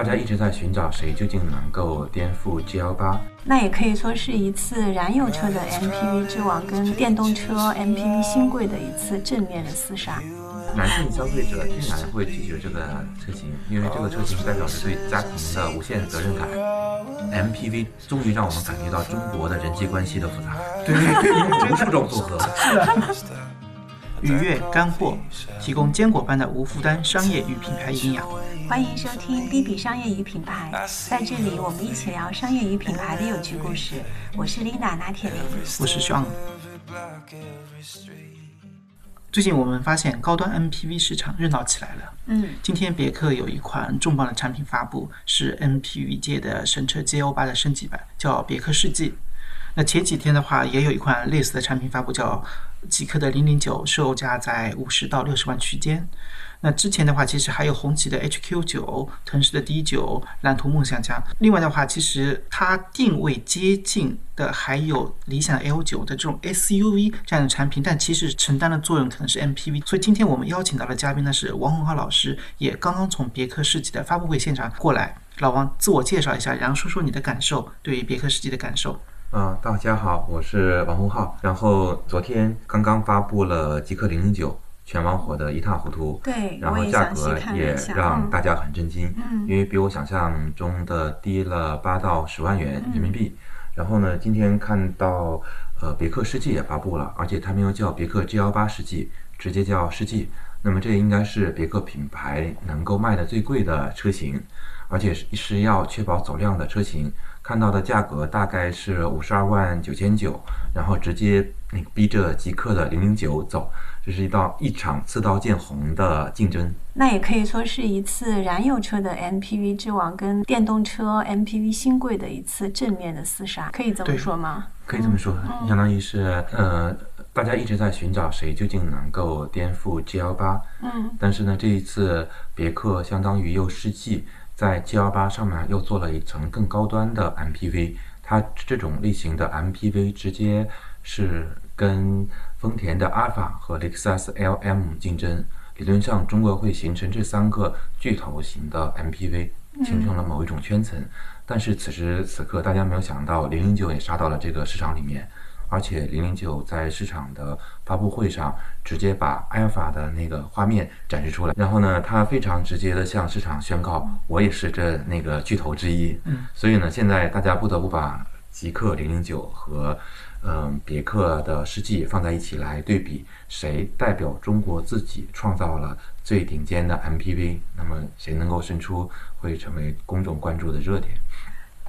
大家一直在寻找谁究竟能够颠覆 G L 八，那也可以说是一次燃油车的 MPV 之王跟电动车 MPV 新贵的一次正面的厮杀。男性消费者天然会拒绝这个车型，因为这个车型代表着对家庭的无限责任感。MPV 终于让我们感觉到中国的人际关系的复杂，对，无数种组合。愉悦干货，提供坚果般的无负担商业与品牌营养。欢迎收听 B B 商业与品牌，在这里我们一起聊商业与品牌的有趣故事。我是 Linda 拿铁林，我是 Sean。最近我们发现高端 MPV 市场热闹起来了。嗯，今天别克有一款重磅的产品发布，是 MPV 界的神车 GL8 的升级版，叫别克世纪。那前几天的话，也有一款类似的产品发布，叫极客的零零九，售价在五十到六十万区间。那之前的话，其实还有红旗的 HQ 九、腾势的 D 九、蓝图梦想家。另外的话，其实它定位接近的还有理想 L 九的这种 SUV 这样的产品，但其实承担的作用可能是 MPV。所以今天我们邀请到的嘉宾呢是王洪浩老师，也刚刚从别克世纪的发布会现场过来。老王，自我介绍一下，然后说说你的感受，对于别克世纪的感受。啊，大家好，我是王洪浩。然后昨天刚刚发布了极氪零零九。全网火得一塌糊涂，对，然后价格也让大家很震惊，因为比我想象中的低了八到十万元人民币。然后呢，今天看到呃别克世纪也发布了，而且它没有叫别克 G L 八世纪，直接叫世纪。那么这应该是别克品牌能够卖的最贵的车型，而且是是要确保走量的车型。看到的价格大概是五十二万九千九，然后直接那个逼着极客的零零九走。这是一道一场刺刀见红的竞争，那也可以说是一次燃油车的 MPV 之王跟电动车 MPV 新贵的一次正面的厮杀，可以这么说吗？可以这么说，相当于是呃，大家一直在寻找谁究竟能够颠覆 G L 八，嗯，但是呢，这一次别克相当于又世纪在 G L 八上面又做了一层更高端的 MPV，它这种类型的 MPV 直接是跟。丰田的阿尔法和雷克萨斯 LM 竞争，理论上中国会形成这三个巨头型的 MPV，形成了某一种圈层。但是此时此刻，大家没有想到，零零九也杀到了这个市场里面，而且零零九在市场的发布会上直接把埃尔法的那个画面展示出来，然后呢，他非常直接的向市场宣告，我也是这那个巨头之一。嗯，所以呢，现在大家不得不把极客零零九和嗯，别克的世纪放在一起来对比，谁代表中国自己创造了最顶尖的 MPV？那么谁能够胜出，会成为公众关注的热点。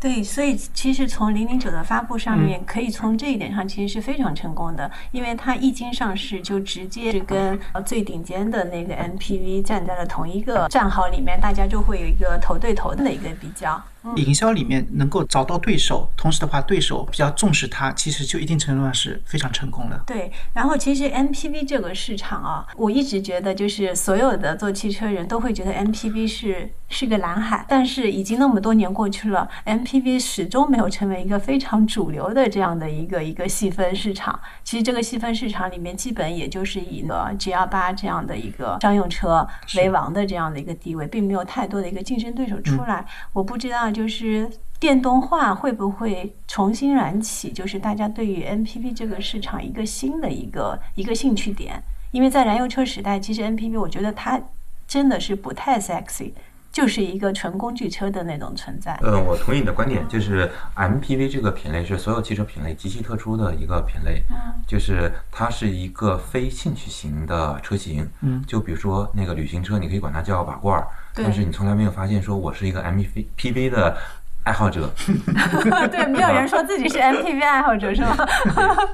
对，所以其实从零零九的发布上面，可以从这一点上其实是非常成功的，因为它一经上市就直接是跟最顶尖的那个 MPV 站在了同一个战壕里面，大家就会有一个头对头的一个比较。营销里面能够找到对手，同时的话，对手比较重视它，其实就一定程度上是非常成功的。对，然后其实 MPV 这个市场啊，我一直觉得就是所有的做汽车人都会觉得 MPV 是是个蓝海，但是已经那么多年过去了，MPV 始终没有成为一个非常主流的这样的一个一个细分市场。其实这个细分市场里面，基本也就是以呢 G L 八这样的一个商用车为王的这样的一个地位，并没有太多的一个竞争对手出来。我不知道。就是电动化会不会重新燃起？就是大家对于 MPV 这个市场一个新的一个一个兴趣点。因为在燃油车时代，其实 MPV 我觉得它真的是不太 sexy，就是一个纯工具车的那种存在。呃，我同意你的观点，就是 MPV 这个品类是所有汽车品类极其特殊的一个品类。嗯，就是它是一个非兴趣型的车型。嗯，就比如说那个旅行车，你可以管它叫瓦罐儿。但是你从来没有发现说我是一个 MPV 的爱好者，对，没有人说自己是 MPV 爱好者是吗？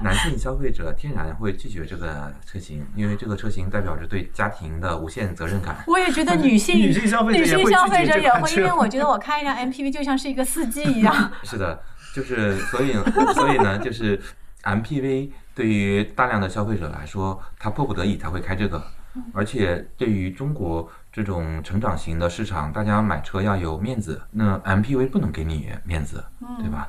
男性消费者天然会拒绝这个车型，因为这个车型代表着对家庭的无限责任感。我也觉得女 性女性消费者女性消费者也会，因为我觉得我开一辆 MPV 就像是一个司机一样。是的，就是所以所以呢，就是 MPV 对于大量的消费者来说，他迫不得已才会开这个，而且对于中国。这种成长型的市场，大家买车要有面子，那 MPV 不能给你面子，对吧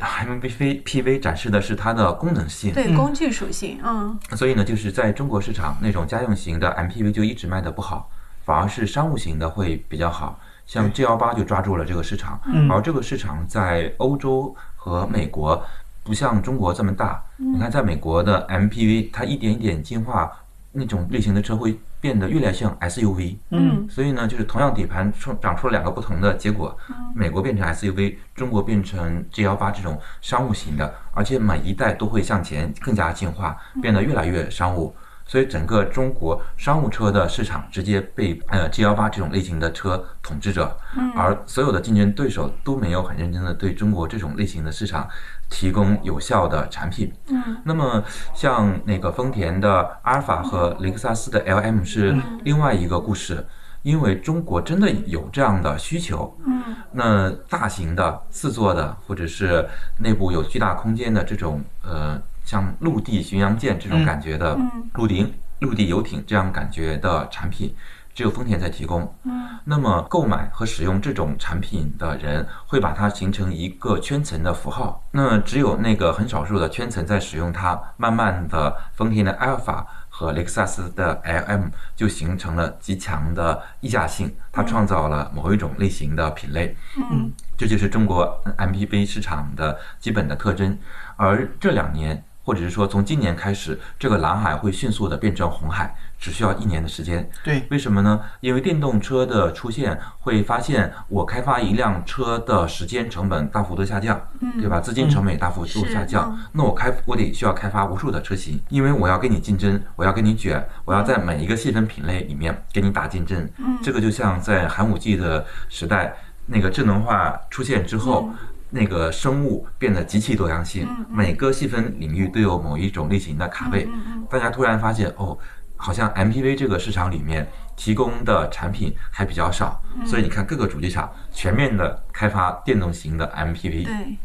？MPV 展示的是它的功能性，对工具属性，嗯。所以呢，就是在中国市场，那种家用型的 MPV 就一直卖的不好，反而是商务型的会比较好。像 G 幺八就抓住了这个市场，嗯而这个市场在欧洲和美国不像中国这么大。你看，在美国的 MPV，它一点一点进化，那种类型的车会变得越来越像 SUV。嗯。所以呢，就是同样底盘出长出了两个不同的结果，美国变成 SUV，中国变成 G 幺八这种商务型的，而且每一代都会向前更加进化，变得越来越商务。所以整个中国商务车的市场直接被呃 G 幺八这种类型的车统治着，而所有的竞争对手都没有很认真的对中国这种类型的市场提供有效的产品。嗯。那么像那个丰田的阿尔法和雷克萨斯的 LM 是另外一个故事，因为中国真的有这样的需求。嗯。那大型的四座的，或者是内部有巨大空间的这种呃，像陆地巡洋舰这种感觉的嗯。陆地陆地游艇这样感觉的产品，只有丰田在提供。嗯那么购买和使用这种产品的人会把它形成一个圈层的符号。那只有那个很少数的圈层在使用它，慢慢的，丰田的阿尔法和雷克萨斯的 LM 就形成了极强的溢价性，它创造了某一种类型的品类。嗯这就是中国 MPV 市场的基本的特征。而这两年，或者是说从今年开始，这个蓝海会迅速的变成红海，只需要一年的时间。对，为什么呢？因为电动车的出现，会发现我开发一辆车的时间成本大幅度下降，对吧？资金成本也大幅度下降。嗯那我开我得需要开发无数的车型，因为我要跟你竞争，我要跟你卷，我要在每一个细分品类里面跟你打竞争。这个就像在寒武纪的时代，那个智能化出现之后。那个生物变得极其多样性，每个细分领域都有某一种类型的卡位。大家突然发现，哦，好像 MPV 这个市场里面提供的产品还比较少，所以你看各个主机厂全面的开发电动型的 MPV。对。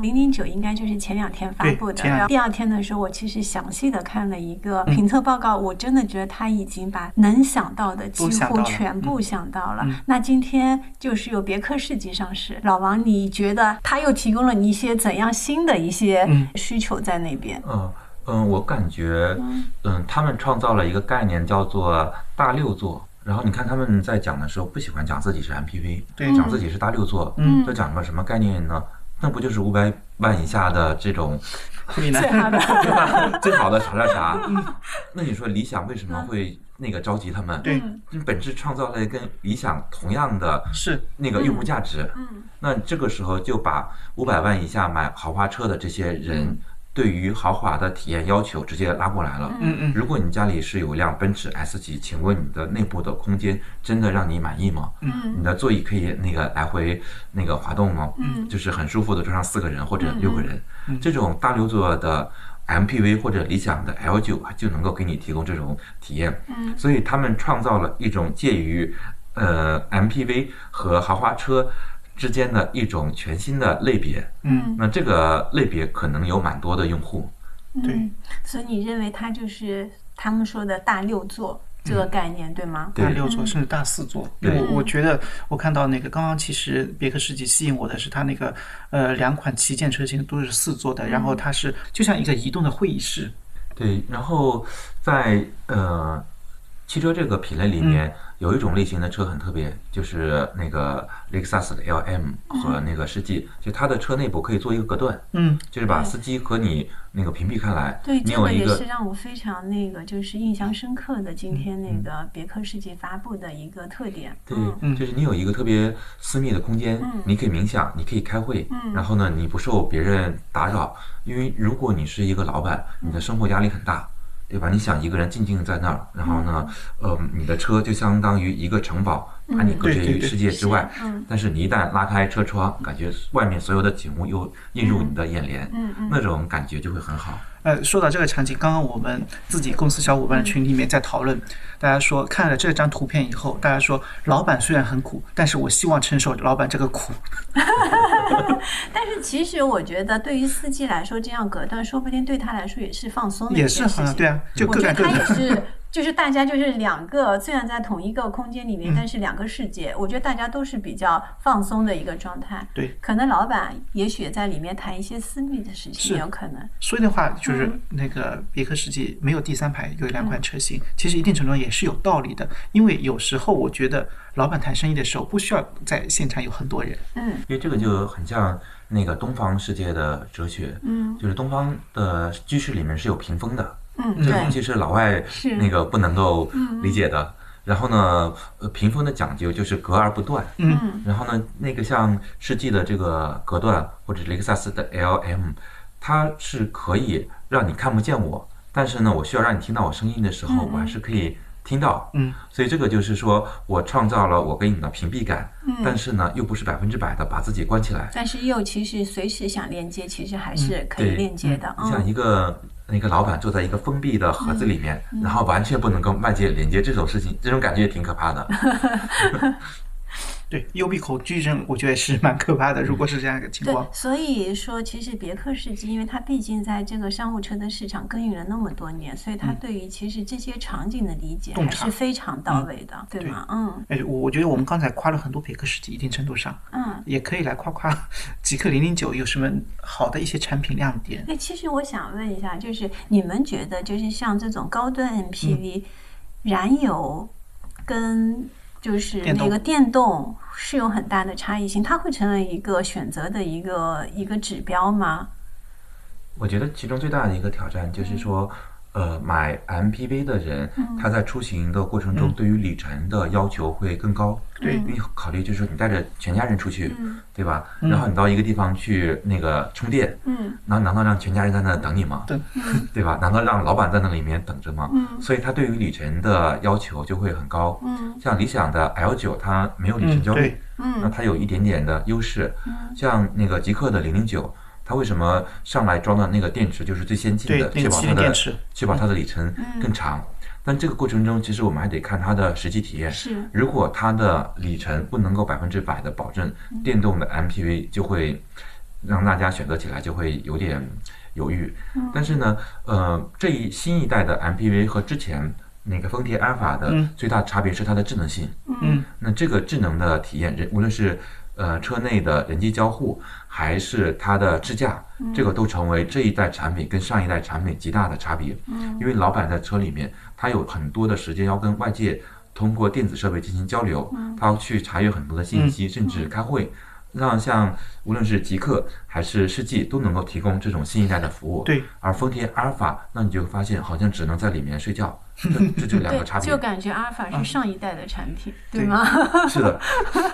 零零九应该就是前两天发布的，然后第二天的时候，我其实详细的看了一个评测报告，我真的觉得他已经把能想到的几乎都想到了全部想到了。那今天就是有别克世纪上市，老王，你觉得他又提供了你一些怎样新的一些需求在那边？嗯嗯，我感觉，嗯，他们创造了一个概念叫做大六座。然后你看他们在讲的时候，不喜欢讲自己是 MPV，对。讲自己是大六座，嗯。这讲个什么概念呢？那不就是五百万以下的这种最好的，对吧？最好的啥啥啥。那你说理想为什么会那个召集他们？对，这本质创造了跟理想同样的是那个用户价值。嗯那这个时候就把五百万以下买豪华车的这些人，对于豪华的体验要求直接拉过来了。嗯嗯如果你家里是有一辆奔驰 S 级，请问你的内部的空间真的让你满意吗？嗯你的座椅可以那个来回那个滑动吗？嗯就是很舒服的坐上四个人或者六个人。嗯这种大六座的 MPV 或者理想的 L 9就能够给你提供这种体验。嗯所以他们创造了一种介于呃 MPV 和豪华车之间的一种全新的类别。嗯那这个类别可能有蛮多的用户。对嗯，所以你认为它就是他们说的大六座这个概念，对吗？对大六座甚至大四座。对我我觉得我看到那个刚刚其实别克世纪吸引我的是它那个呃两款旗舰车型都是四座的，然后它是就像一个移动的会议室。对，然后在呃汽车这个品类里面，有一种类型的车很特别，就是那个雷克萨斯的 LM 和那个世纪，就它的车内部可以做一个隔断，嗯就是把司机和你那个屏蔽开来。对，你有一个这个也是让我非常那个，就是印象深刻的。今天那个别克世纪发布的一个特点。对嗯，就是你有一个特别私密的空间，你可以冥想，你可以开会，嗯然后呢，你不受别人打扰。因为如果你是一个老板，你的生活压力很大，对吧？你想一个人静静在那儿，然后呢，呃，你的车就相当于一个城堡，把你隔绝于世界之外。嗯但是你一旦拉开车窗，感觉外面所有的景物又映入你的眼帘，嗯嗯那种感觉就会很好。呃，说到这个场景，刚刚我们自己公司小伙伴群里面在讨论，大家说看了这张图片以后，大家说老板虽然很苦，但是我希望承受老板这个苦。但是其实我觉得，对于司机来说，这样隔断说不定对他来说也是放松的也。是好像对啊，就我觉得他各干各的。也是就是大家就是两个，虽然在同一个空间里面，嗯但是两个世界，我觉得大家都是比较放松的一个状态。对，可能老板也许在里面谈一些私密的事情，也有可能。所以的话，就是嗯那个别克世纪没有第三排有两款车型，其实一定程度上也是有道理的。因为有时候我觉得老板谈生意的时候不需要在现场有很多人，嗯因为这个就很像那个东方世界的哲学，嗯就是东方的居室里面是有屏风的，嗯，这个东，西是老外是那个不能够理解的。然后呢，呃，屏风的讲究就是隔而不断。嗯然后呢，那个像世纪的这个隔断，或者雷克萨斯的 LM，它是可以让你看不见我，但是呢，我需要让你听到我声音的时候，我还是可以听到。嗯，所以这个就是说我创造了我给你的屏蔽感，嗯但是呢，又不是百分之百的把自己关起来。但是又其实随时想连接，其实还是可以对链接的。你像嗯，一个那个老板坐在一个封闭的盒子里面，然后完全不能跟外界连接，这种事情，这种感觉也挺可怕的。对，幽闭恐惧症，我觉得是蛮可怕的。如果是这样一个情对况，，所以说其实别克世纪，因为它毕竟在这个商务车的市场耕耘了那么多年，所以它对于其实这些场景的理解还是非常到位的，对吗？嗯哎，我我觉得我们刚才夸了很多别克世纪，一定程度上嗯。也可以来夸夸 极氪零零九有什么好的一些产品亮点。那其实我想问一下，就是你们觉得，就是像这种高端 MPV，、燃油跟就是那个电动是有很大的差异性，它会成为一个选择的一个一个指标吗？我觉得其中最大的一个挑战就是说，呃，买 MPV 的人，他在出行的过程中对于里程的要求会更高。对因为考虑就是说你带着全家人出去，嗯对吧？然后你到一个地方去那个充电，嗯那难道让全家人在那等你吗？等 对吧？难道让老板在那里面等着吗？嗯所以他对于里程的要求就会很高。嗯像理想的 L 九它没有里程嗯，焦虑，对，那嗯它有一点点的优势。嗯像那个极氪的零零九，它为什么上来装的那个电池就是最先进的，，确保它的确保它的里程更长？但这个过程中，其实我们还得看它的实际体验。是如果它的里程不能够百分之百的保证，电动的 MPV 就会让大家选择起来就会有点犹豫。但是呢，呃，这一新一代的 MPV 和之前那个丰田阿尔法的嗯最大差别是它的智能性。嗯那这个智能的体验，人无论是呃车内的人机交互，还是它的智驾，这个都成为这一代产品跟上一代产品极大的差别。因为老板在车里面，他有很多的时间要跟外界通过电子设备进行交流，他要去查阅很多的信息，甚至开会。让像无论是极客还是世纪都能够提供这种新一代的服务，对，而丰田阿尔法，那你就发现好像只能在里面睡觉，这这就两个差对，别就。感觉阿尔法是上一代的产品，对对吗？是的，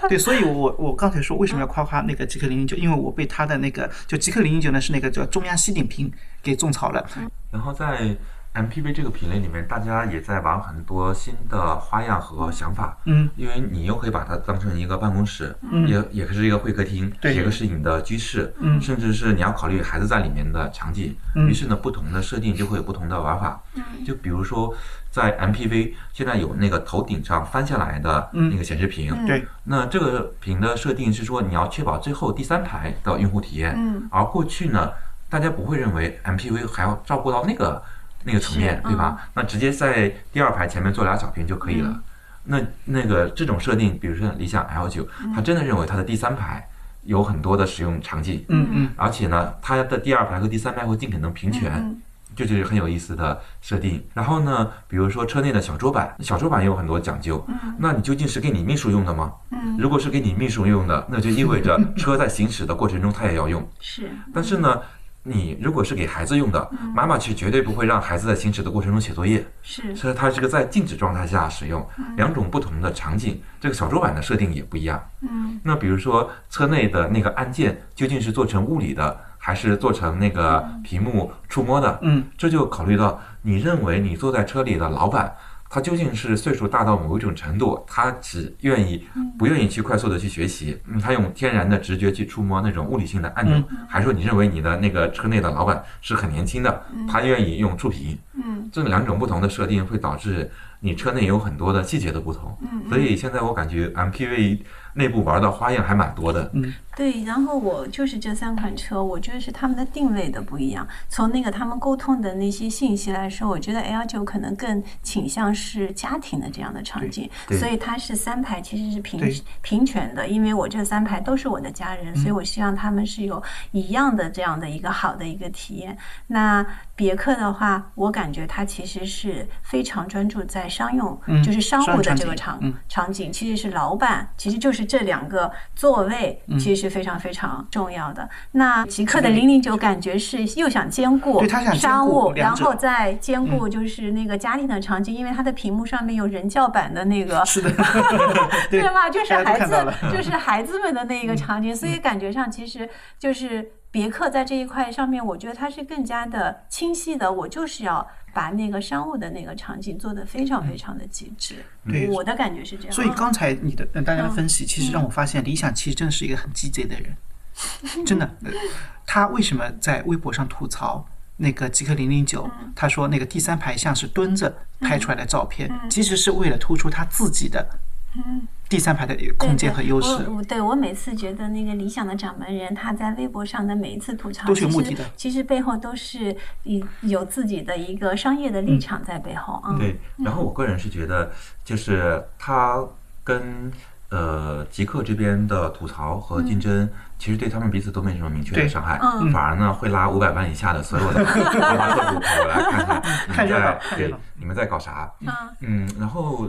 对，所以我我刚才说为什么要夸夸那个极客零零九，因为我被它的那个就极客零零九呢是那个叫中央吸顶屏给种草了。然后在 MPV 这个品类里面，大家也在玩很多新的花样和想法。嗯，因为你又可以把它当成一个办公室，嗯也也是一个会客厅，对也可是你的居室，嗯甚至是你要考虑孩子在里面的场景。嗯于是呢，不同的设定就会有不同的玩法。就比如说，在 MPV 现在有那个头顶上翻下来的嗯那个显示屏，对，那这个屏的设定是说，你要确保最后第三排的用户体验。嗯而过去呢，大家不会认为 MPV 还要照顾到那个那个层面，对吧？那直接在第二排前面做俩小屏就可以了。那那个这种设定，比如说理想 L 九它真的认为它的第三排有很多的使用场景，嗯嗯而且呢，它的第二排和第三排会尽可能平权。嗯这就是很有意思的设定。然后呢，比如说车内的小桌板，小桌板也有很多讲究。那你究竟是给你秘书用的吗？嗯，如果是给你秘书用的，那就意味着 车在行驶的过程中它也要用。是但是呢，你如果是给孩子用的，妈妈是绝对不会让孩子在行驶的过程中写作业，是所以它是个在静止状态下使用。两种不同的场景，这个小桌板的设定也不一样。嗯那比如说车内的那个按键究竟是做成物理的，还是做成那个屏幕触摸的？嗯这就考虑到你认为你坐在车里的老板，他究竟是岁数大到某一种程度，他只愿意不愿意去快速的去学习，嗯，他用天然的直觉去触摸那种物理性的按钮，还是说你认为你的那个车内的老板是很年轻的，他愿意用触屏？嗯。这两种不同的设定会导致你车内有很多的细节的不同，嗯所以现在我感觉 MPV 内部玩的花样还蛮多的。对，然后我就是这三款车，我觉得是他们的定位的不一样。从那个他们沟通的那些信息来说，我觉得 L 九可能更倾向是家庭的这样的场景，对所以它是三排其实是平平权的，因为我这三排都是我的家人，所以我希望他们是有一样的这样的一个好的一个体验。那别克的话，我感觉它其实是非常专注在商用，嗯就是商务的这个场嗯场景，其实是老板，其实就是这两个座位，嗯其实是非常非常重要的。那极客的零零九感觉是又想兼顾商务，然后再兼顾就是那个家庭的场景，因为它的屏幕上面有人教版的那个是的，对对吧？就是孩子，就是孩子们的那个场景，所以感觉上其实就是别克在这一块上面，我觉得它是更加的清晰的。我就是要把那个商务的那个场景做得非常非常的极致。对我的感觉是这样。所以刚才你的呃大家的嗯分析，其实让我发现理想其实真的是一个很鸡贼的人，真的。呃他为什么在微博上吐槽那个极客零零九？嗯他说那个第三排像是蹲着拍出来的照片，嗯其实是为了突出他自己的第三排的空间和优势。对我我对我每次觉得那个理想的掌门人，他在微博上的每一次吐槽，都是有其实目的的其实背后都是有有自己的一个商业的立场在背后啊。对，然后我个人是觉得，就是他跟呃极客这边的吐槽和竞争，其实对他们彼此都没什么明确的伤害，嗯。反而呢会拉五百万以下的所有的豪华客主跑过来看看你们 看热闹。在对你们在搞啥，啊嗯，然后。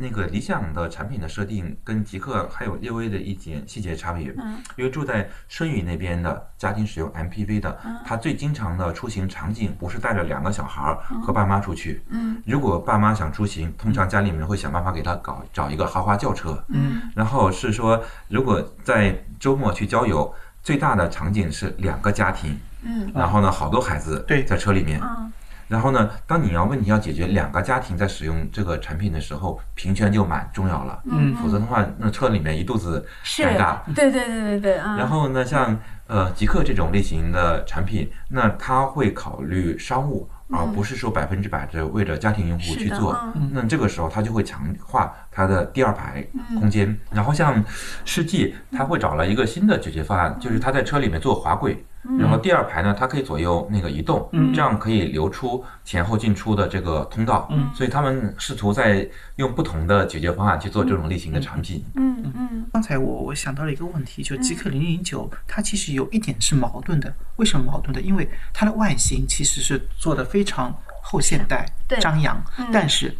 那个理想的产品的设定跟极客还有略微的一点细节差别，嗯因为住在顺宇那边的家庭使用 MPV 的，嗯他最经常的出行场景不是带着两个小孩儿和爸妈出去，嗯如果爸妈想出行，通常家里面会想办法给他搞找一个豪华轿车。嗯然后是说，如果在周末去郊游，最大的场景是两个家庭，嗯然后呢，好多孩子对在车里面。嗯然后呢，当你要问题要解决两个家庭在使用这个产品的时候，平权就蛮重要了。嗯否则的话，那车里面一肚子尴尬。，对对对对对啊。然后呢，像呃极客这种类型的产品，那它会考虑商务，而不是说百分之百的为着家庭用户去做。嗯那这个时候它就会强化它的第二排空间。然后像世纪，它会找了一个新的解决方案，就是它在车里面做滑轨。然后第二排呢，它可以左右那个移动，这样可以留出前后进出的这个通道。所以他们试图在用不同的解决方案去做这种类型的产品。嗯嗯刚才我我想到了一个问题，就极客零零九，它其实有一点是矛盾的。为什么矛盾的？因为它的外形其实是做的非常后现代、张扬嗯，但是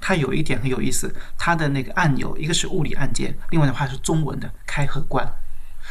它有一点很有意思，它的那个按钮，一个是物理按键，另外的话是中文的开和关。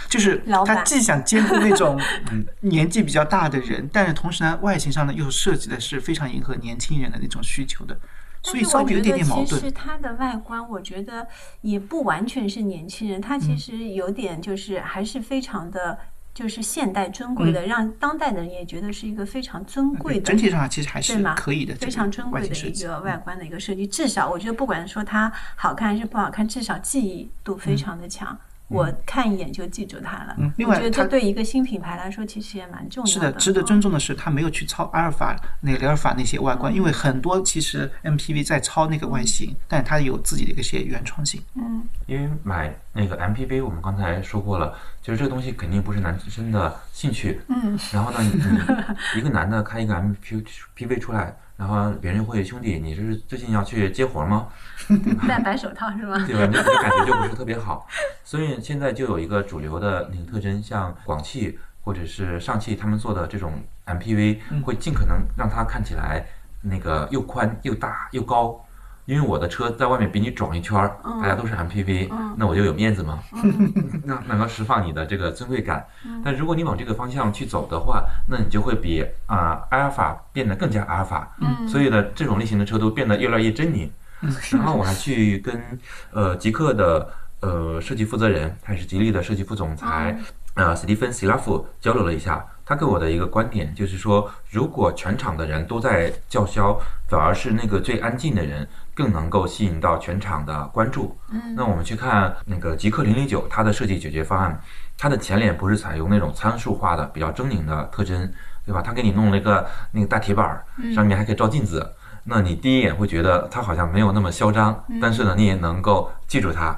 就是老板它既想兼顾那种 年纪比较大的人，但是同时呢，外形上呢又设计的是非常迎合年轻人的那种需求的，所以稍微有一点点矛盾。实它的外观，我觉得也不完全是年轻人，它嗯其实有点就是还是非常的。就是现代尊贵的，让当代的人也觉得是一个非常尊贵的，嗯整体上其实还是？可以的，非常尊贵的一个外观的一个设计。至少我觉得，不管说它好看还是不好看，至少记忆度非常的强。我看一眼就记住它了。嗯另我觉得外它这对一个新品牌来说，其实也蛮重要的是的，值得嗯。尊重的是，它没有去抄阿尔法、那个雷尔法那些外观，因为很多其实 MPV 在抄那个外形，但它有自己的一些原创性。嗯。因为买那个 MPV，我们刚才说过了，就是这个东西肯定不是男生的兴趣。嗯 然后呢，你你一个男的开一个 MPV 出来，然后别人会兄弟，你这是最近要去接活吗？戴白手套是吗？对吧？感觉就不是特别好。所以现在就有一个主流的那个特征，像广汽或者是上汽他们做的这种 MPV，会尽可能让它看起来那个又宽又大又高。因为我的车在外面比你转一圈儿，大家都是 MPV，、那我就有面子吗？那能够释放你的这个尊贵感。但如果你往这个方向去走的话，那你就会比啊、阿尔法变得更加阿尔法。所以呢，这种类型的车都变得越来越狰狞。然后我还去跟呃极客的呃设计负责人，他是吉利的设计副总裁，呃史蒂芬·希拉夫交流了一下。他给我的一个观点就是说，如果全场的人都在叫嚣，反而是那个最安静的人更能够吸引到全场的关注。嗯那我们去看那个极客零零九，它的设计解决方案，它的前脸不是采用那种参数化的比较狰狞的特征，对吧？它给你弄了一个那个大铁板儿，上面还可以照镜子。那你第一眼会觉得它好像没有那么嚣张，但是呢，你也能够记住它。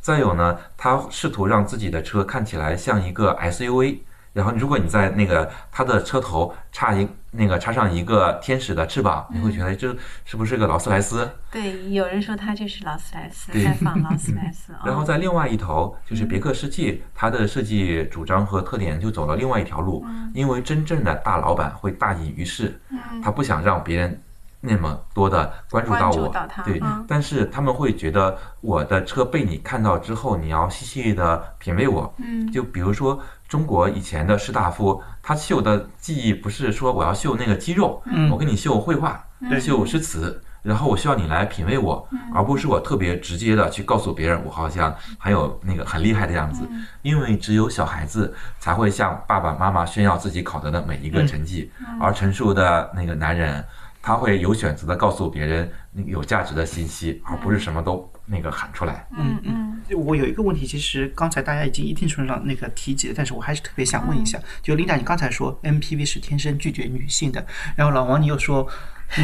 再有呢，它试图让自己的车看起来像一个 SUV。然后，如果你在那个它的车头插一那个插上一个天使的翅膀，你会觉得这是不是个劳斯莱斯？对，有人说它就是劳斯莱斯，对。开放劳斯莱斯。然后哦在另外一头，就是别克世纪，它的设计主张和特点就走了另外一条路，因为真正的大老板会大隐于市，他不想让别人那么多的关注到我。对嗯，但是他们会觉得我的车被你看到之后，你要细细的品味我，嗯。就比如说中国以前的士大夫，他秀的技艺不是说我要秀那个肌肉，嗯。我给你秀绘画，对秀诗词，然后我需要你来品味我，而不是我特别直接的去告诉别人我好像很有那个很厉害的样子，因为只有小孩子才会向爸爸妈妈炫耀自己考得的每一个成绩，而成熟的那个男人。他会有选择的告诉别人那个有价值的信息，而不是什么都那个喊出来。嗯嗯我有一个问题，其实刚才大家已经一定程度上那个提及了，但是我还是特别想问一下，就琳达，你刚才说 MPV 是天生拒绝女性的，然后老王你又说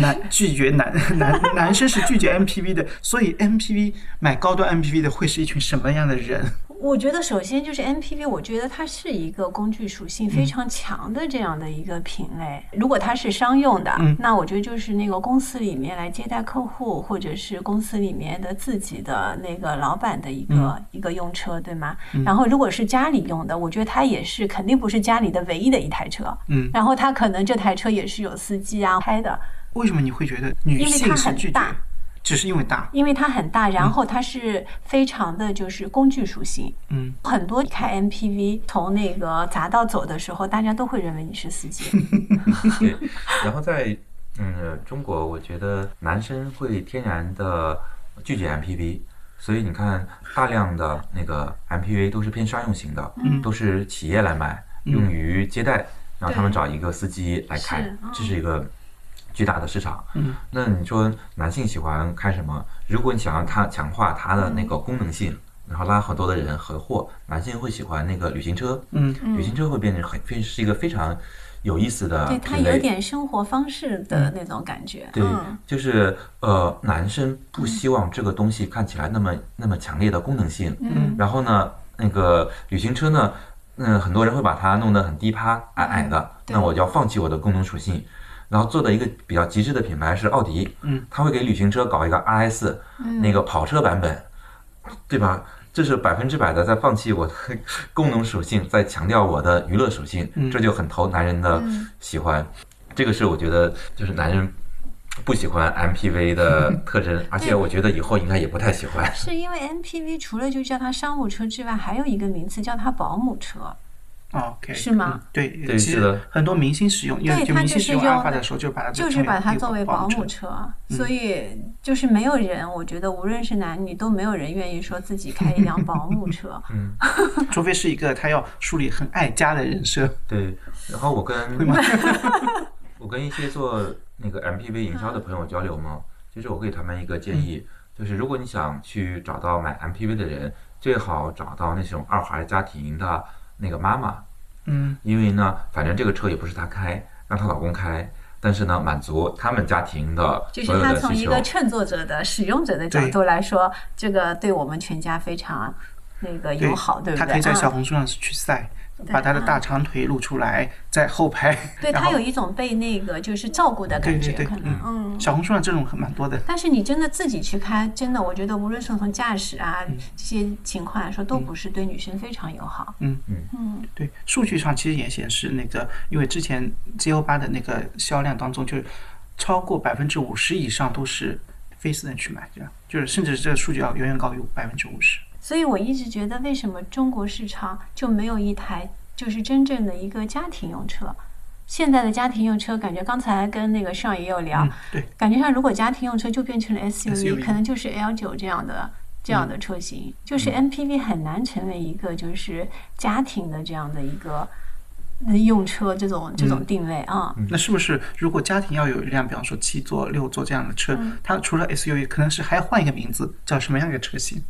男拒绝男 男男生是拒绝 MPV 的，所以 MPV 买高端 MPV 的会是一群什么样的人？我觉得首先就是 MPV，我觉得它是一个工具属性非常强的这样的一个品类。如果它是商用的，那我觉得就是那个公司里面来接待客户，或者是公司里面的自己的那个老板的一个、一个用车，对吗？然后如果是家里用的，我觉得它也是肯定不是家里的唯一的一台车。嗯，然后它可能这台车也是有司机啊开的，为什么你会觉得女因为它很大？只是因为大，因为它很大，然后它是非常的就是工具属性。嗯，很多开 MPV 从那个匝道走的时候，大家都会认为你是司机。对，然后在嗯中国，我觉得男生会天然的拒绝 MPV，所以你看大量的那个 MPV 都是偏商用型的，嗯。都是企业来买，用于接待，然后他们找一个司机来开这是一个巨大的市场。嗯，那你说男性喜欢开什么？如果你想让它强化它的那个功能性。然后拉很多的人和货，男性会喜欢那个旅行车，嗯旅行车会变成很非是一个非常有意思的对，它有点生活方式的那种感觉。对嗯，就是呃，男生不希望这个东西看起来那么那么强烈的功能性。嗯然后呢，那个旅行车呢，嗯、很多人会把它弄得很低趴、矮矮的，嗯那我就要放弃我的功能属性。然后做的一个比较极致的品牌是奥迪，嗯，他会给旅行车搞一个 RS，、那个跑车版本，对吧？这是百分之百的在放弃我的 功能属性，在强调我的娱乐属性，这就很投男人的喜欢。这个是我觉得就是男人不喜欢 MPV 的 特征，而且我觉得以后应该也不太喜欢。是因为 MPV 除了就叫它商务车之外，还有一个名词叫它保姆车。，OK，是吗嗯对，对其实是的很多明星使用，因为对它就明星使用就是用阿尔法的时候，就把它就是把它作为保姆车。车，所以就是没有人，我觉得无论是男女都没有人愿意说自己开一辆保姆车。嗯 除非是一个他要树立很爱家的人设。对，然后我跟 我跟一些做那个 MPV 营销的朋友交流嘛，就是我给他们一个建议，就是如果你想去找到买 MPV 的人，最好找到那种二孩家庭的那个妈妈，嗯，因为呢，反正这个车也不是她开，让她老公开，但是呢，满足他们家庭的就是所有他从的需求。一个乘坐者的使用者的角度来说，这个对我们全家非常那个友好，对不对？他可以在小嗯红书上去晒，对把他的大长腿露出来，在后排。对他有一种被那个就是照顾的感觉，对对可能嗯。小红书上这种很蛮多的。但是你真的自己去开，真的，我觉得无论是从驾驶啊嗯这些情况来说，都不是对女生非常友好。嗯嗯嗯对，数据上其实也显示，那个因为之前 ZO 八的那个销量当中，就是超过百分之五十以上都是非私人去买，这样就是甚至这个数据要远远高于百分之五十。所以我一直觉得，为什么中国市场就没有一台就是真正的一个家庭用车？现在的家庭用车，感觉刚才跟那个上也有聊，嗯，对，感觉上如果家庭用车就变成了 SUV，, SUV 可能就是 L 九这样的这样的车型，就是嗯 MPV 很难成为一个就是家庭的这样的一个呃用车这种这嗯种定位啊。那是不是如果家庭要有一辆，比方说七座、六座这样的车，它除了 SUV，可能是还要换一个名字，叫什么样一个车型？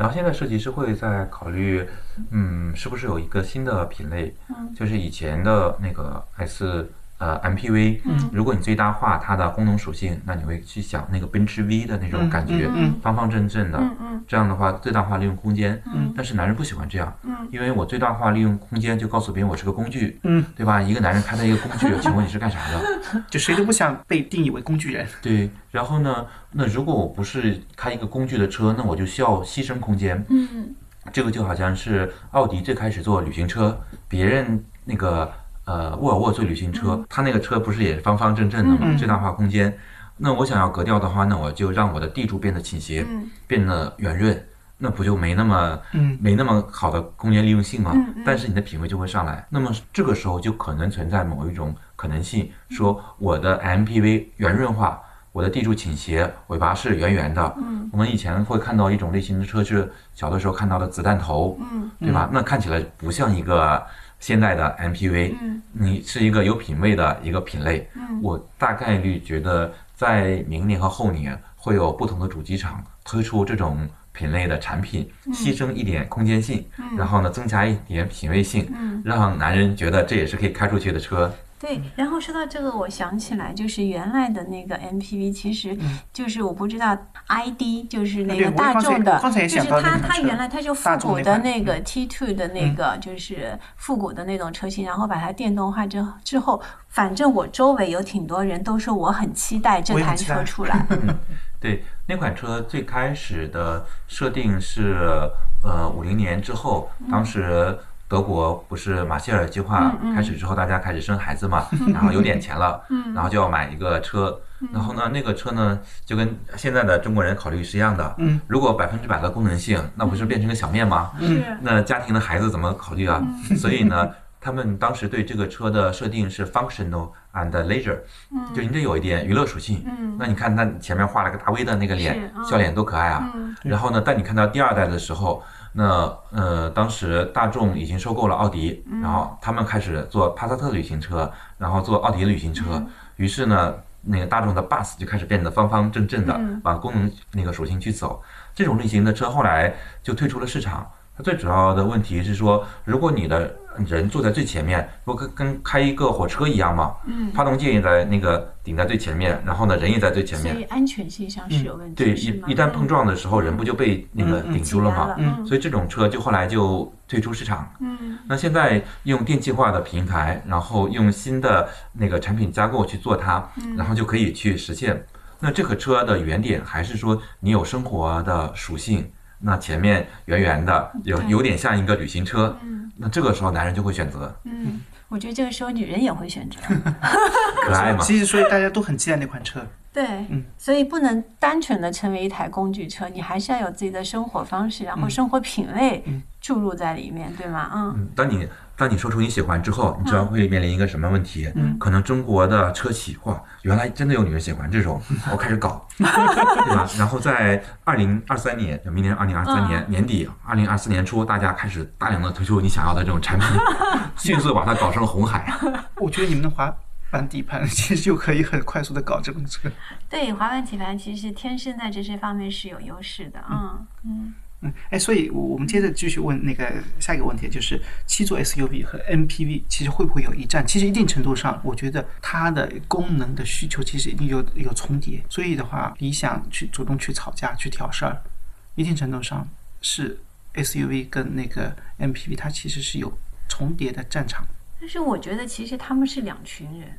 然后现在设计师会在考虑，嗯，是不是有一个新的品类，就是以前的那个 S 呃 MPV，如果你最大化它的功能属性，那你会去想那个奔驰 V 的那种感觉，方方正正的，这样的话最大化利用空间。但是男人不喜欢这样，因为我最大化利用空间，就告诉别人我是个工具，嗯，对吧？一个男人开的一个工具，请问你是干啥的？就谁都不想被定义为工具人。对，然后呢，那如果我不是开一个工具的车，那我就需要牺牲空间。嗯这个就好像是奥迪最开始做旅行车，别人那个呃沃尔沃做旅行车，它那个车不是也方方正正的嘛，最大化空间。那我想要格调的话，那我就让我的地柱变得倾斜，变得圆润，那不就没那么嗯没那么好的空间利用性吗？但是你的品味就会上来。那么这个时候就可能存在某一种可能性，说我的 MPV 圆润化，我的地柱倾斜，尾巴是圆圆的。嗯我们以前会看到一种类型的车，是小的时候看到的子弹头，嗯对吧？那看起来不像一个现在的 MPV，嗯你是一个有品位的一个品类。嗯我大概率觉得在明年和后年会有不同的主机厂推出这种品类的产品，牺牲一点空间性，然后呢增加一点品位性，嗯。让男人觉得这也是可以开出去的车。对，然后说到这个，我想起来，就是原来的那个 MPV，其实就是我不知道 ID，就是那个大众的，就是它它原来它就复古的那个。T2 的那个就是复古的那种车型，然后把它电动化之后之后，反正我周围有挺多人都说我很期待这台车出来。对，那款车最开始的设定是，呃，五零年之后，当时德国不是马歇尔计划开始之后，大家开始生孩子嘛，然后有点钱了，然后就要买一个车，然后呢，那个车呢就跟现在的中国人考虑是一样的，嗯，如果百分之百的功能性，那不是变成个小面吗？是，那家庭的孩子怎么考虑啊？所以呢，他们当时对这个车的设定是 functional and leisure，就你得有一点娱乐属性。嗯。那你看他前面画了个大 V 的那个脸笑脸多可爱啊！嗯。然后呢，当你看到第二代的时候，那呃，当时大众已经收购了奥迪，嗯然后他们开始做帕萨特旅行车，然后做奥迪旅行车，嗯于是呢，那个大众的 Bus 就开始变得方方正正的嗯，往功能那个属性去走。这种类型的车后来就退出了市场。它最主要的问题是说，如果你的人坐在最前面，不跟跟开一个火车一样嘛，嗯，发动机也在那个顶在最前面，然后呢人也在最前面，所以安全性上是有问题，对，一一旦碰撞的时候，人不就被那个顶住了吗所以这种车就后来就退出市场。嗯。那现在用电气化的平台，然后用新的那个产品架构去做它，嗯。然后就可以去实现。那这个车的原点还是说你有生活的属性，那前面圆圆的，有有点像一个旅行车。嗯那这个时候男人就会选择嗯，我觉得这个时候女人也会选择。可爱嘛。其实，所以大家都很期待那款车。对，嗯所以不能单纯的成为一台工具车，你还是要有自己的生活方式，然后生活品味嗯注入在里面，对吗？嗯，嗯，当你当你说出你喜欢之后，你知道会面临一个什么问题？嗯可能中国的车企哇，原来真的有女人喜欢这种，我开始搞，对吧？然后在二零二三年，就明年二零二三年年底，二零二四年初，大家开始大量的推出你想要的这种产品，迅速把它搞成红海。我觉得你们的滑板底盘其实就可以很快速的搞这种车。对，滑板底盘其实天生在这些方面是有优势的。嗯嗯嗯，哎，所以我我们接着继续问那个下一个问题，就是七座 SUV 和 MPV 其实会不会有一战？其实一定程度上，我觉得它的功能的需求其实一定有有重叠，所以的话，理想去主动去吵架去挑事儿，一定程度上是 SUV 跟那个 MPV 它其实是有重叠的战场。但是我觉得其实他们是两群人。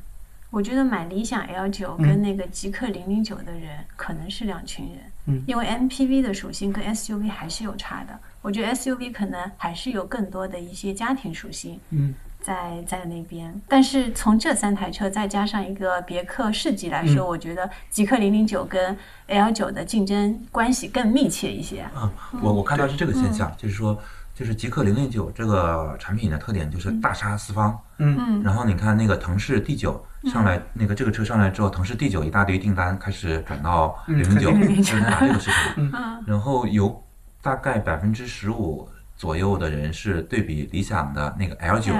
我觉得买理想 L 九嗯跟那个极氪零零九的人可能是两群人，嗯因为 MPV 的属性跟 SUV 还是有差的。我觉得 SUV 可能还是有更多的一些家庭属性，嗯在在那边。但是从这三台车再加上一个别克世纪来嗯说，我觉得极氪零零九跟 L 九的竞争关系更密切一些。嗯，我我看到是这个现象，就是说，就是极氪零零九这个产品的特点就是大杀四方。嗯嗯。然后你看那个腾势 D 九上来，那个这个车上来之后，腾势 D 九一大堆订单开始转到嗯零零九，009就在拿这个市场。嗯。然后有大概百分之十五左右的人是对比理想的那个 L 九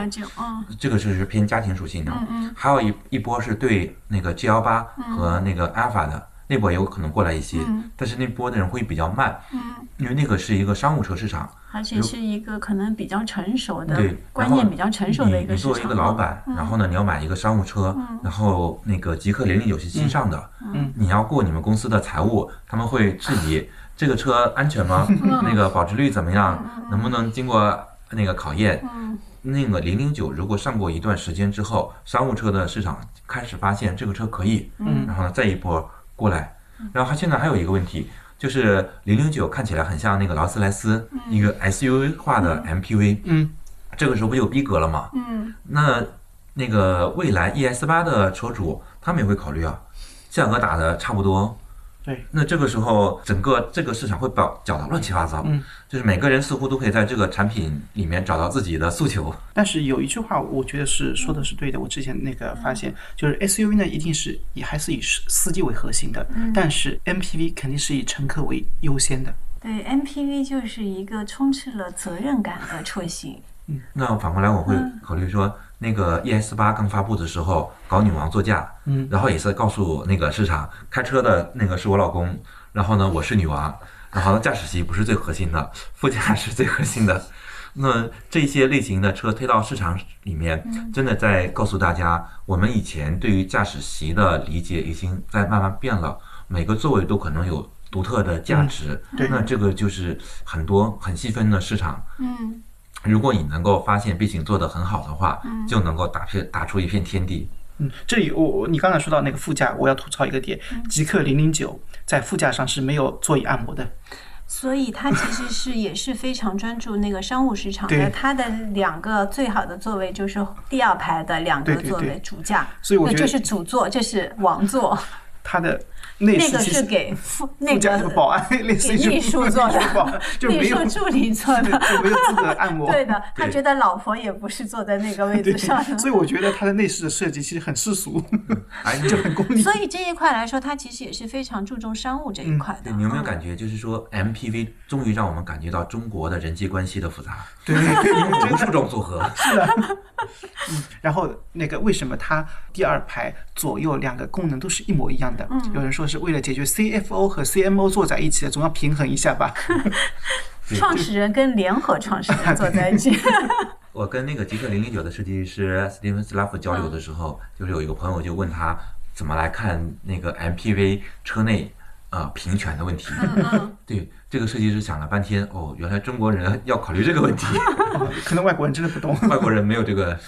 这个是是偏家庭属性的。嗯嗯。还有一一波是对那个 G L 八和那个 Alpha 的。那波也有可能过来一些，嗯但是那波的人会比较慢。嗯因为那个是一个商务车市场，而且是一个可能比较成熟的对，观念比较成熟的一你个市场。你作为一个老板，然后呢，你要买一个商务车，然后那个极客零零九是新上的，嗯你要过你们公司的财务，他们会质疑 这个车安全吗？那个保值率怎么样？能不能经过那个考验？嗯那个零零九如果上过一段时间之后，商务车的市场开始发现这个车可以，嗯然后呢再一波过来，然后它现在还有一个问题。就是零零九看起来很像那个劳斯莱斯一个 SUV 化的 MPV，嗯，这个时候不就逼格了吗？嗯，那那个蔚来 ES 八的车主，他们也会考虑啊，价格打的差不多。对，那这个时候整个这个市场会把搅得乱七八糟。嗯，就是每个人似乎都可以在这个产品里面找到自己的诉求。但是有一句话，我觉得是说的是对的。我之前那个发现，就是 SUV 呢，一定是也还是以司司机为核心的，但是 MPV 肯定是以乘客为优先的。对，MPV 就是一个充斥了责任感的车型。那反过来，我会考虑说，那个 ES 八刚发布的时候，搞女王座驾，嗯，然后也是告诉那个市场，开车的那个是我老公，然后呢，我是女王，然后呢，驾驶席不是最核心的，副驾 是最核心的。那这些类型的车推到市场里面，真的在告诉大家，我们以前对于驾驶席的理解已经在慢慢变了，每个座位都可能有独特的价值。对那这个就是很多很细分的市场。嗯，如果你能够发现并且做得很好的话，就能够打片打出一片天地。嗯，这里我我你刚才说到那个副驾，我要吐槽一个点，极客零零九在副驾上是没有座椅按摩的。所以它其实是也是非常专注那个商务市场的。对它的两个最好的座位就是第二排的两个座位主驾，所以我觉得那这是主座，这是王座，它的内那个是饰其实给副那个这个保安类似于给秘书做的就秘书助理做的。就没有资格按摩。对的，他觉得老婆也不是坐在那个位对置上的。所以我觉得它的内饰的设计其实很世俗，哎，就很功利。所以这一块来说，它其实也是非常注重商务这一块的。对，你有没有嗯感觉，就是说 MPV 终于让我们感觉到中国的人际关系的复杂，对，无数种组合。是的。嗯然后那个为什么它第二排左右两个功能都是一模一样的？有人说是为了解决 CFO 和 CMO 坐在一起的，总要平衡一下吧。创始人跟联合创始人坐在一起，我跟那个极客零零九的设计师斯蒂芬斯拉夫交流的时候，就是有一个朋友就问他怎么来看那个 MPV 车内呃平权的问题。对，这个设计师想了半天，哦，原来中国人要考虑这个问题，可能外国人真的不懂。外国人没有这个，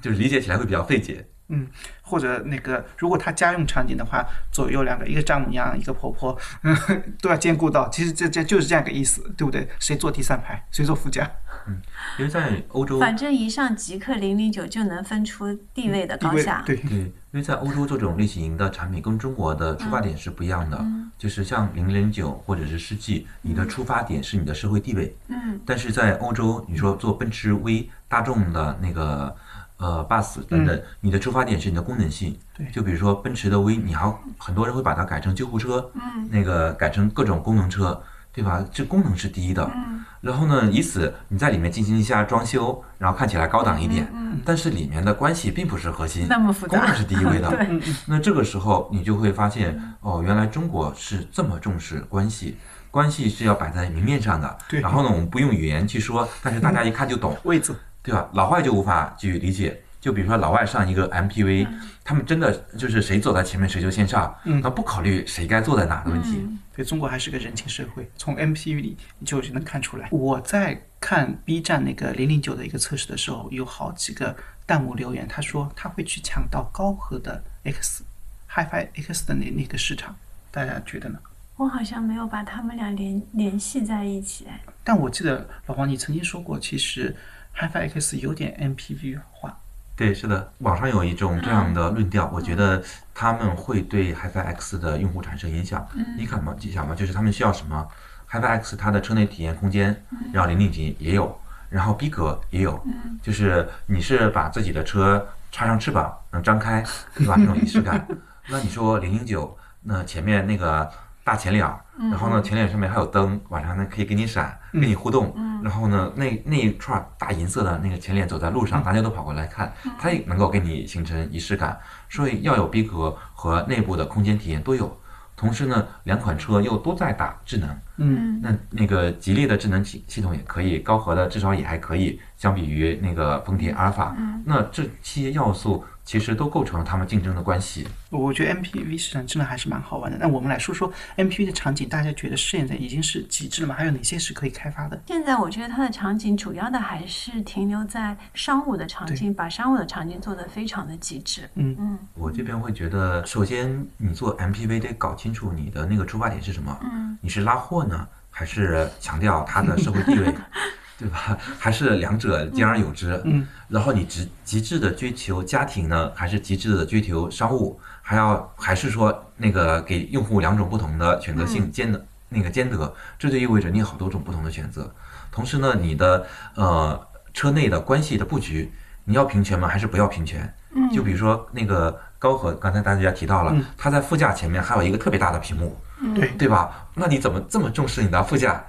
就是理解起来会比较费解。嗯，或者那个，如果他家用场景的话，左右两个，一个丈母娘，一个婆婆，嗯，都要兼顾到。其实这这就是这样个意思，对不对？谁坐第三排，谁坐副驾？嗯因为在欧洲，反正一上极客零零九就能分出地位的高下。对，对，因为在欧洲这种类型的产品跟中国的出发点是不一样的，就是像零零九或者是世纪，你的出发点是你的社会地位，嗯，但是在欧洲，你说做奔驰 V、大众的那个呃 bus 等等，你的出发点是你的功能性，对。就比如说奔驰的 V，你还很多人会把它改成救护车，嗯，那个改成各种功能车。对吧？这功能是第一的，嗯，然后呢，以此你在里面进行一下装修，然后看起来高档一点，嗯，但是里面的关系并不是核心，那么复杂功能是第一位的，对。那这个时候你就会发现，哦，原来中国是这么重视关系，关系是要摆在明面上的。对。然后呢，我们不用语言去说，但是大家一看就懂，位子，对吧？老外就无法去理解。就比如说老外上一个 MPV，、他们真的就是谁走在前面谁就先上，他不考虑谁该坐在哪的问题。对中国还是个人情社会，从 MPV 里你就能看出来。我在看 B 站那个零零九的一个测试的时候，有好几个弹幕留言，他说他会去抢到高和的 X HiFi X 的那那个市场，大家觉得呢？我好像没有把他们俩联联系在一起。哎但我记得老黄你曾经说过，其实 HiFi X 有点 MPV 化。对，是的，网上有一种这样的论调，我觉得他们会对 HiFi X 的用户产生影响。你看嘛，你想嘛，就是他们需要什么？HiFi X 它的车内体验空间，然后零零级也有，然后逼格也有，就是你是把自己的车插上翅膀能张开，对吧？那种仪式感。那你说零零九，那前面那个大前脸儿，然后呢前脸上面还有灯，晚上呢可以给你闪，跟你互动。然后呢那那一串大银色的那个前脸走在路上，大家都跑过来看，它也能够给你形成仪式感。所以要有逼格和内部的空间体验都有。同时呢，两款车又都在打智能，嗯。那那个吉利的智能系系统也可以，高和的至少也还可以，相比于那个丰田阿尔法，那这些要素其实都构成了他们竞争的关系。我觉得 MPV 市场真的还是蛮好玩的。那我们来说说 MPV 的场景，大家觉得现在已经是极致了吗？还有哪些是可以开发的？现在我觉得它的场景主要的还是停留在商务的场景，把商务的场景做得非常的极致。嗯嗯我这边会觉得，首先你做 MPV 得搞清楚你的那个出发点是什么，嗯你是拉货呢，还是强调它的社会地位，对吧？还是两者兼而有之？嗯，然后你极极致的追求家庭呢，还是极致的追求商务？还要还是说那个给用户两种不同的选择性兼的、那个兼得？这就意味着你有好多种不同的选择。同时呢，你的呃车内的关系的布局，你要平权吗？还是不要平权？嗯就比如说那个高和，刚才大家提到了，嗯它在副驾前面还有一个特别大的屏幕，对，对吧？那你怎么这么重视你的副驾？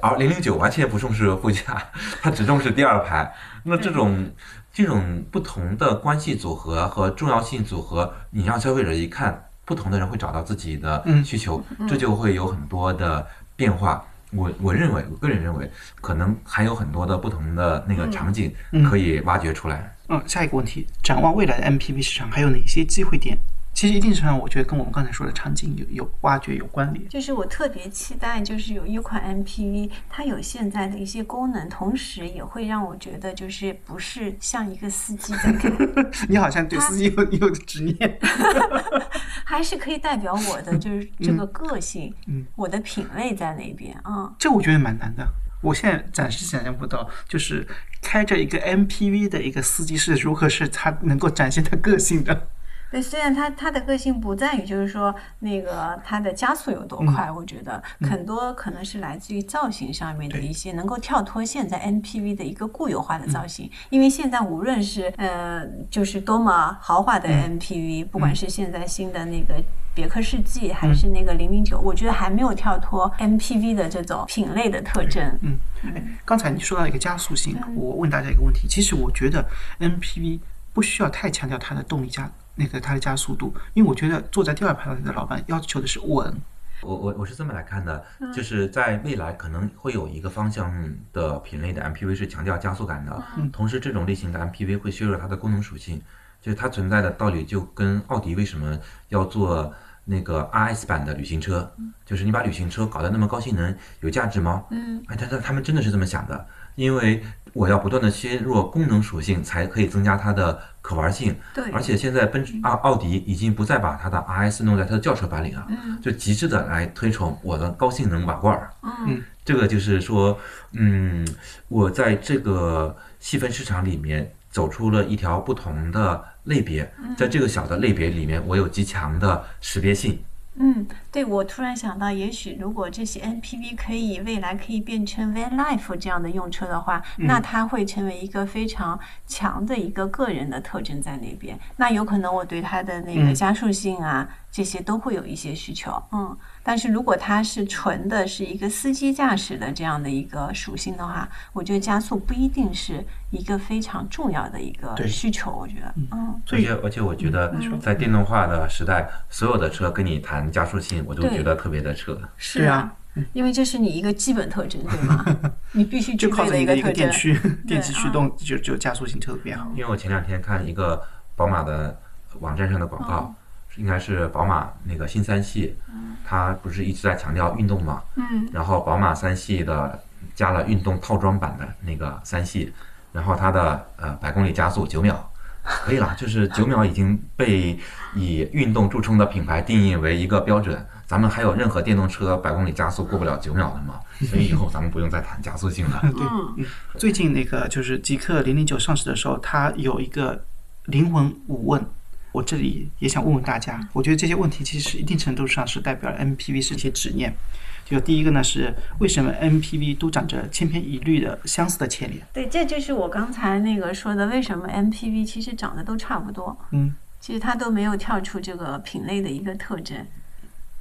而零零九完全不重视副驾，它只重视第二排。那这种这种不同的关系组合和重要性组合，你让消费者一看，不同的人会找到自己的嗯需求，这就会有很多的变化。我我认为，我个人认为，可能还有很多的不同的那个场景可以挖掘出来。嗯，下一个问题，展望未来的 MPV 市场还有哪些机会点？其实一定程度上，我觉得跟我们刚才说的场景有有挖掘有关联。就是我特别期待，就是有一款 MPV，它有现在的一些功能，同时也会让我觉得就是不是像一个司机在开，你好像对司机有有执念。还是可以代表我的就是这个个性，嗯我的品味在那边啊。这我觉得蛮难的。我现在暂时想象不到，就是开着一个 MPV 的一个司机是如何是他能够展现他个性的。对，虽然它它的个性不在于就是说那个它的加速有多快，我觉得很多可能是来自于造型上面的一些能够跳脱现在 MPV 的一个固有化的造型。因为现在无论是呃就是多么豪华的 MPV，、不管是现在新的那个。别克世纪还是那个零零九，我觉得还没有跳脱 MPV 的这种品类的特征。嗯，哎，刚才你说到一个加速性，我问大家一个问题，其实我觉得 MPV 不需要太强调它的动力加那个它的加速度，因为我觉得坐在第二排的老板要求的是稳。我我我是这么来看的，就是在未来可能会有一个方向的品类的 MPV 是强调加速感的，同时这种类型的 MPV 会削弱它的功能属性，就是它存在的道理就跟奥迪为什么要做那个 RS 版的旅行车，就是你把旅行车搞得那么高性能，有价值吗？嗯，哎，但是他们真的是这么想的，因为我要不断的削弱功能属性，才可以增加它的可玩性。对而且现在奔驰奥奥迪已经不再把它的 RS 弄在它的轿车版里了，嗯就极致的来推崇我的高性能瓦罐儿。嗯这个就是说，嗯，我在这个细分市场里面走出了一条不同的类别，在这个小的类别里面，我有极强的识别性。嗯，对，我突然想到，也许如果这些 MPV 可以未来可以变成 van life 这样的用车的话，那它会成为一个非常强的一个个人的特征在那边。那有可能我对它的那个嗯加速性啊，这些都会有一些需求。嗯，但是如果它是纯的是一个司机驾驶的这样的一个属性的话，我觉得加速不一定是一个非常重要的一个需求。我觉得，嗯，所以而且而且我觉得在电动化的时代，所有的车跟你谈加速性，我都觉得特别的扯。是啊因为这是你一个基本特征，对吗？你必须具就靠备着你的一个的一个特征。电驱电机驱动，就就加速性特别好。因为我前两天看一个宝马的网站上的广告，应该是宝马那个新三系，它不是一直在强调运动嘛？嗯然后宝马三系的加了运动套装版的那个三系，然后它的呃百公里加速九秒，可以了，就是九秒已经被以运动著称的品牌定义为一个标准。咱们还有任何电动车百公里加速过不了九秒的吗？所以以后咱们不用再谈加速性了。对最近那个就是极氪零零九上市的时候，它有一个灵魂五问，我这里也想问问大家，我觉得这些问题其实一定程度上是代表了 MPV 是一些执念。就第一个呢是为什么 MPV 都长着千篇一律的相似的前脸？对，这就是我刚才那个说的，为什么 MPV 其实长得都差不多，嗯，其实它都没有跳出这个品类的一个特征，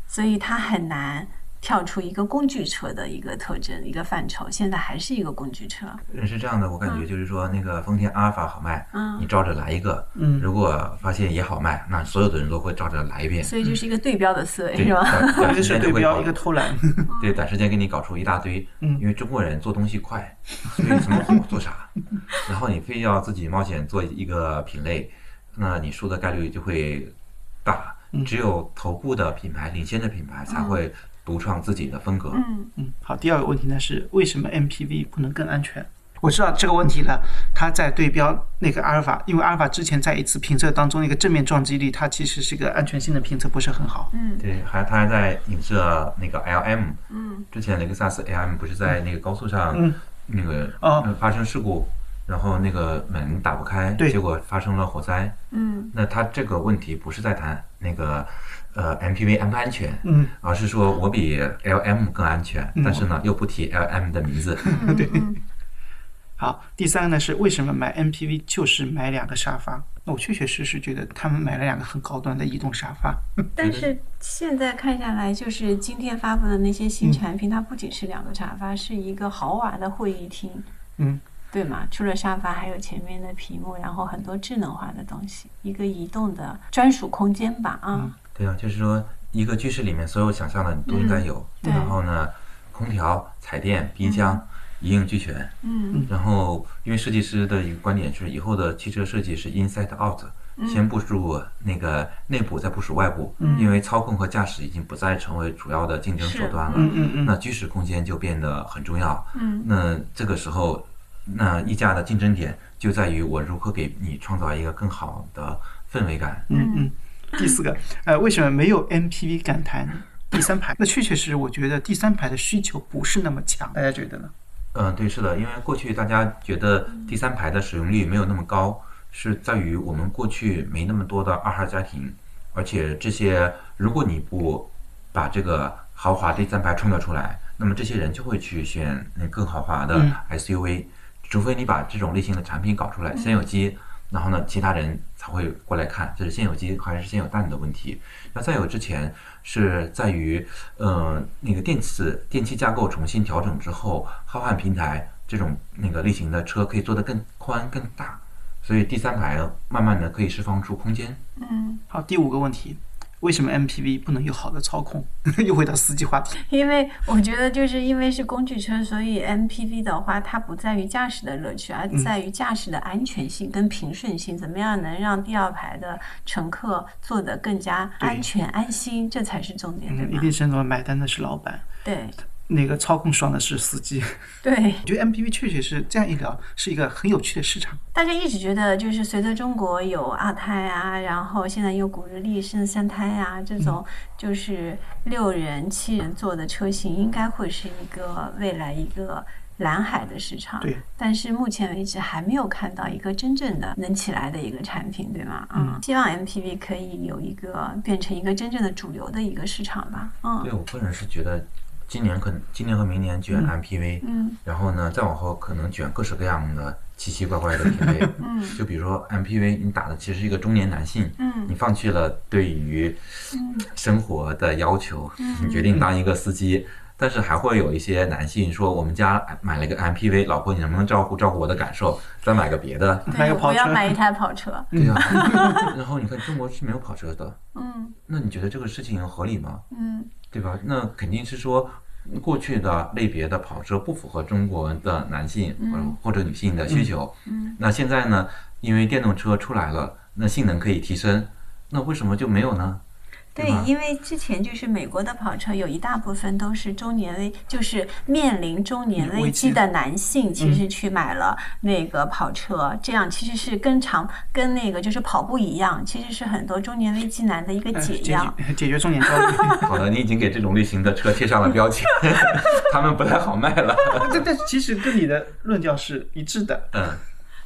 所以它很难跳出一个工具车的一个特征、一个范畴，现在还是一个工具车。是这样的，我感觉就是说，那个丰田阿尔法好卖，嗯你照着来一个，嗯如果发现也好卖，那所有的人都会照着来一遍，所以就是一个对标的思维，对，是吧？短短 一个是时间会对标，搞一个偷懒。对，短时间给你搞出一大堆，嗯因为中国人做东西快，所以什么好做啥，然后你非要自己冒险做一个品类，那你输的概率就会大。嗯只有头部的品牌、领先的品牌才会独创自己的风格。嗯嗯，好，第二个问题呢是为什么 MPV 不能更安全？我知道这个问题了，它在对标那个阿尔法，因为阿尔法之前在一次评测当中，那个正面撞击力，它其实是一个安全性的评测不是很好。嗯对，还它还在影射那个 LM，嗯之前雷克萨斯 LM 不是在那个高速上嗯那个哦呃发生事故，然后那个门打不开，对结果发生了火灾。嗯那它这个问题不是在谈那个呃 MPV 安不安全，嗯，而是说我比 LM 更安全，但是呢又不提 LM 的名字。对。好，第三个呢是为什么买 MPV 就是买两个沙发？那我确确实实觉得他们买了两个很高端的移动沙发。但是现在看下来，就是今天发布的那些新产品，它不仅是两个沙发，是一个豪华的会议厅，嗯，对吗？除了沙发，还有前面的屏幕，然后很多智能化的东西，一个移动的专属空间吧，啊，对啊，就是说一个居室里面所有想象的你都应该有，对然后呢，空调、彩电、冰箱。一应俱全，嗯然后因为设计师的一个观点是，以后的汽车设计是 inside out，、先部署那个内部，再部署外部，因为操控和驾驶已经不再成为主要的竞争手段了，嗯嗯嗯那居室空间就变得很重要。嗯那这个时候，那溢价的竞争点就在于我如何给你创造一个更好的氛围感。嗯嗯。第四个，呃，为什么没有 MPV 敢谈第三排？那确确实实，我觉得第三排的需求不是那么强，大家觉得呢？嗯，对，是的，因为过去大家觉得第三排的使用率没有那么高，是在于我们过去没那么多的二孩家庭，而且这些如果你不把这个豪华第三排创造出来，那么这些人就会去选那更豪华的嗯 SUV，、除非你把这种类型的产品搞出来，先有鸡，然后呢，其他人才会过来看，这是先有鸡还是先有蛋的问题。那再有之前是在于，呃，那个电子电气架构重新调整之后，浩瀚平台这种那个类型的车可以做得更宽更大，所以第三排慢慢的可以释放出空间。嗯，好，第五个问题，为什么 MPV 不能有好的操控？又回到司机话题。因为我觉得就是因为是工具车，所以 MPV 的话，它不在于驾驶的乐趣，而在于驾驶的安全性跟平顺性，怎么样能让第二排的乘客坐得更加安全安心，这才是重点，对嗯，一吗？定程度上买单的是老板，对那个操控爽的是司机。对。我觉得 MPV 确实是这样一聊，是一个很有趣的市场。大家一直觉得，就是随着中国有二胎啊，然后现在有古日丽生三胎啊，这种就是六人、七人座的车型，应该会是一个未来一个蓝海的市场。对。但是目前为止还没有看到一个真正的能起来的一个产品，对吗？嗯。希望 MPV 可以有一个变成一个真正的主流的一个市场吧。嗯。对我个人是觉得，今年可能今年和明年卷 MPV，嗯然后呢，再往后可能卷各式各样的奇奇怪怪的品类。嗯就比如说 MPV，你打的其实是一个中年男性，嗯你放弃了对于生活的要求，你决定当一个司机。但是还会有一些男性说，我们家买了一个 MPV，老婆你能不能照顾照顾我的感受，再买个别的？买个跑车要买一台跑车。对呀、然后你看中国是没有跑车的，嗯那你觉得这个事情合理吗？嗯对吧？那肯定是说，过去的类别的跑车不符合中国的男性或者或者女性的需求。嗯那现在呢，因为电动车出来了，那性能可以提升，那为什么就没有呢？对，因为之前就是美国的跑车有一大部分都是中年危，就是面临中年危机的男性，其实去买了那个跑车，这样其实是跟长跟那个就是跑步一样，其实是很多中年危机男的一个呃解解药。决解决中年焦虑。好的，你已经给这种类型的车贴上了标签，他们不太好卖了。但但其实跟你的论调是一致的，嗯，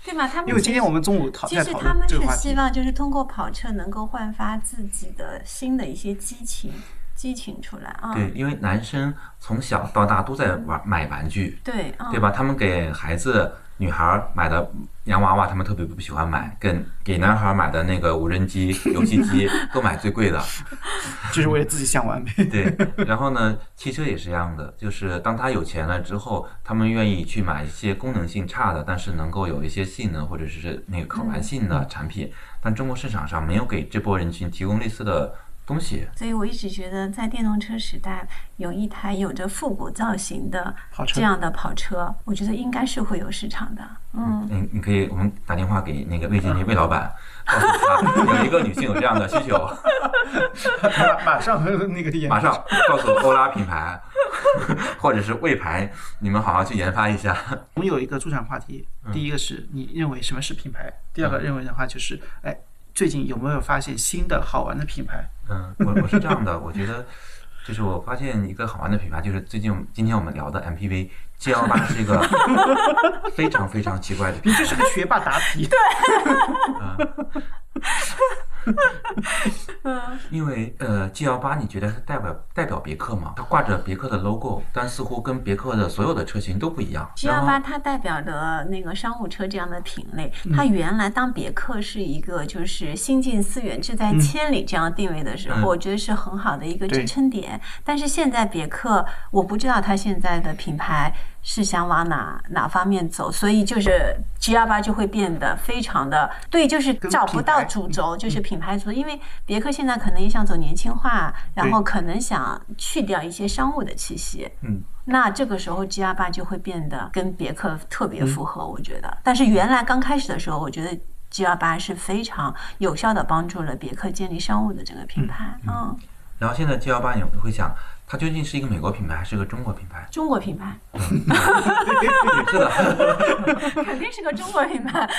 对吧？他们因为今天我们中午讨其在讨实他们是论这个话题。希望就是通过跑车能够焕发自己的新的一些激情。激情出来啊。对，因为男生从小到大都在玩买玩具，对啊，对吧？他们给孩子、女孩儿买的洋娃娃，他们特别不喜欢买；跟给男孩儿买的那个无人机、游戏机，都买最贵的。就是为了自己想玩呗。对，然后呢，汽车也是一样的，就是当他有钱了之后，他们愿意去买一些功能性差的，但是能够有一些性能或者是那个可玩性的产品。但中国市场上没有给这波人群提供类似的东西。所以我一直觉得，在电动车时代，有一台有着复古造型的这样的跑车，我觉得应该是会有市场的。嗯，嗯，你可以，我们打电话给那个魏经理魏老板，告诉他有一个女性有这样的需求，马 马上那个马上告诉欧拉品牌 或者是魏牌，你们好好去研发一下。我们有一个助产话题，第一个是你认为什么是品牌，第二个认为的话就是，哎，最近有没有发现新的好玩的品牌？嗯，我我是这样的，我觉得就是我发现一个好玩的品牌，就是最近今天我们聊的 MPV G 幺八是一个 非常非常奇怪的品你牌。就是个学霸答题。因为呃，G 幺八你觉得它代表代表别克吗？它挂着别克的 logo，但似乎跟别克的所有的车型都不一样。G 幺八它代表的那个商务车这样的品类，它原来当别克是一个就是新近思远志在千里这样定位的时候，嗯我觉得是很好的一个支撑点。但是现在别克，我不知道它现在的品牌是想往哪哪方面走，所以就是 G 幺八就会变得非常的对，就是找不到主轴，就是品牌主，因为别克现在可能也想走年轻化，然后可能想去掉一些商务的气息。嗯，那这个时候 G 2 8就会变得跟别克特别符合，我觉得。但是原来刚开始的时候，我觉得 G 2 8是非常有效的帮助了别克建立商务的这个品牌。嗯，然后现在 G 幺八你会想，它究竟是一个美国品牌还是一个中国品牌？中国品牌。是的。肯定是个中国品牌。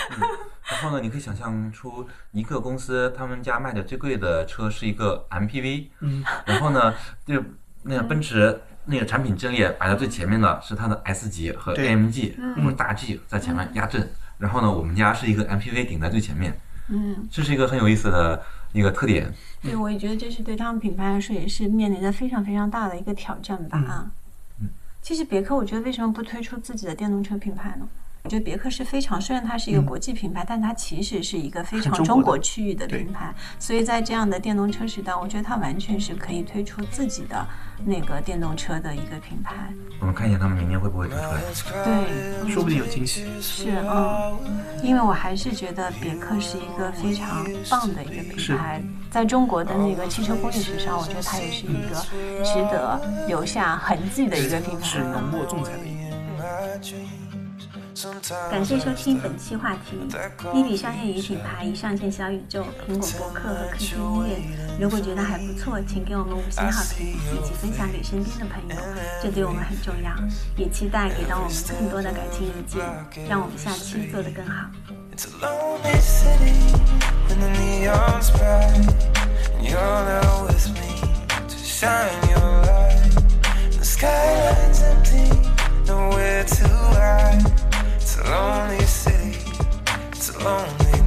然后呢，你可以想象出一个公司他们家卖的最贵的车是一个 MPV，嗯，然后呢，就那个奔驰那个产品阵列摆在最前面的是它的 S 级和对。AMG 嗯。或者大 G 在前面压阵，然后呢，我们家是一个 MPV 顶在最前面，嗯，这是一个很有意思的一个特点。对，我也觉得这是对他们品牌来说也是面临着非常非常大的一个挑战吧。啊，其实别克，我觉得为什么不推出自己的电动车品牌呢？我觉得别克是非常，虽然它是一个国际品牌，但它其实是一个非常中国区域的品牌。所以在这样的电动车时代，我觉得它完全是可以推出自己的那个电动车的一个品牌。我们看一下他们明年会不会推出来。对，说不定有惊喜。是嗯，因为我还是觉得别克是一个非常棒的一个品牌，在中国的那个汽车工业史上，我觉得它也是一个值得留下痕迹的一个品牌是牌。浓墨重彩的一年。感谢收听本期话题。一笔商业与品牌已上线小宇宙、苹果播客和 QQ 音乐。如果觉得还不错，请给我们五星好评，一起分享给身边的朋友，这对我们很重要。也期待给到我们更多的感情意见，让我们下期做得更好。Skyline's empty, no we're to hide It's a lonely city. It's a lonely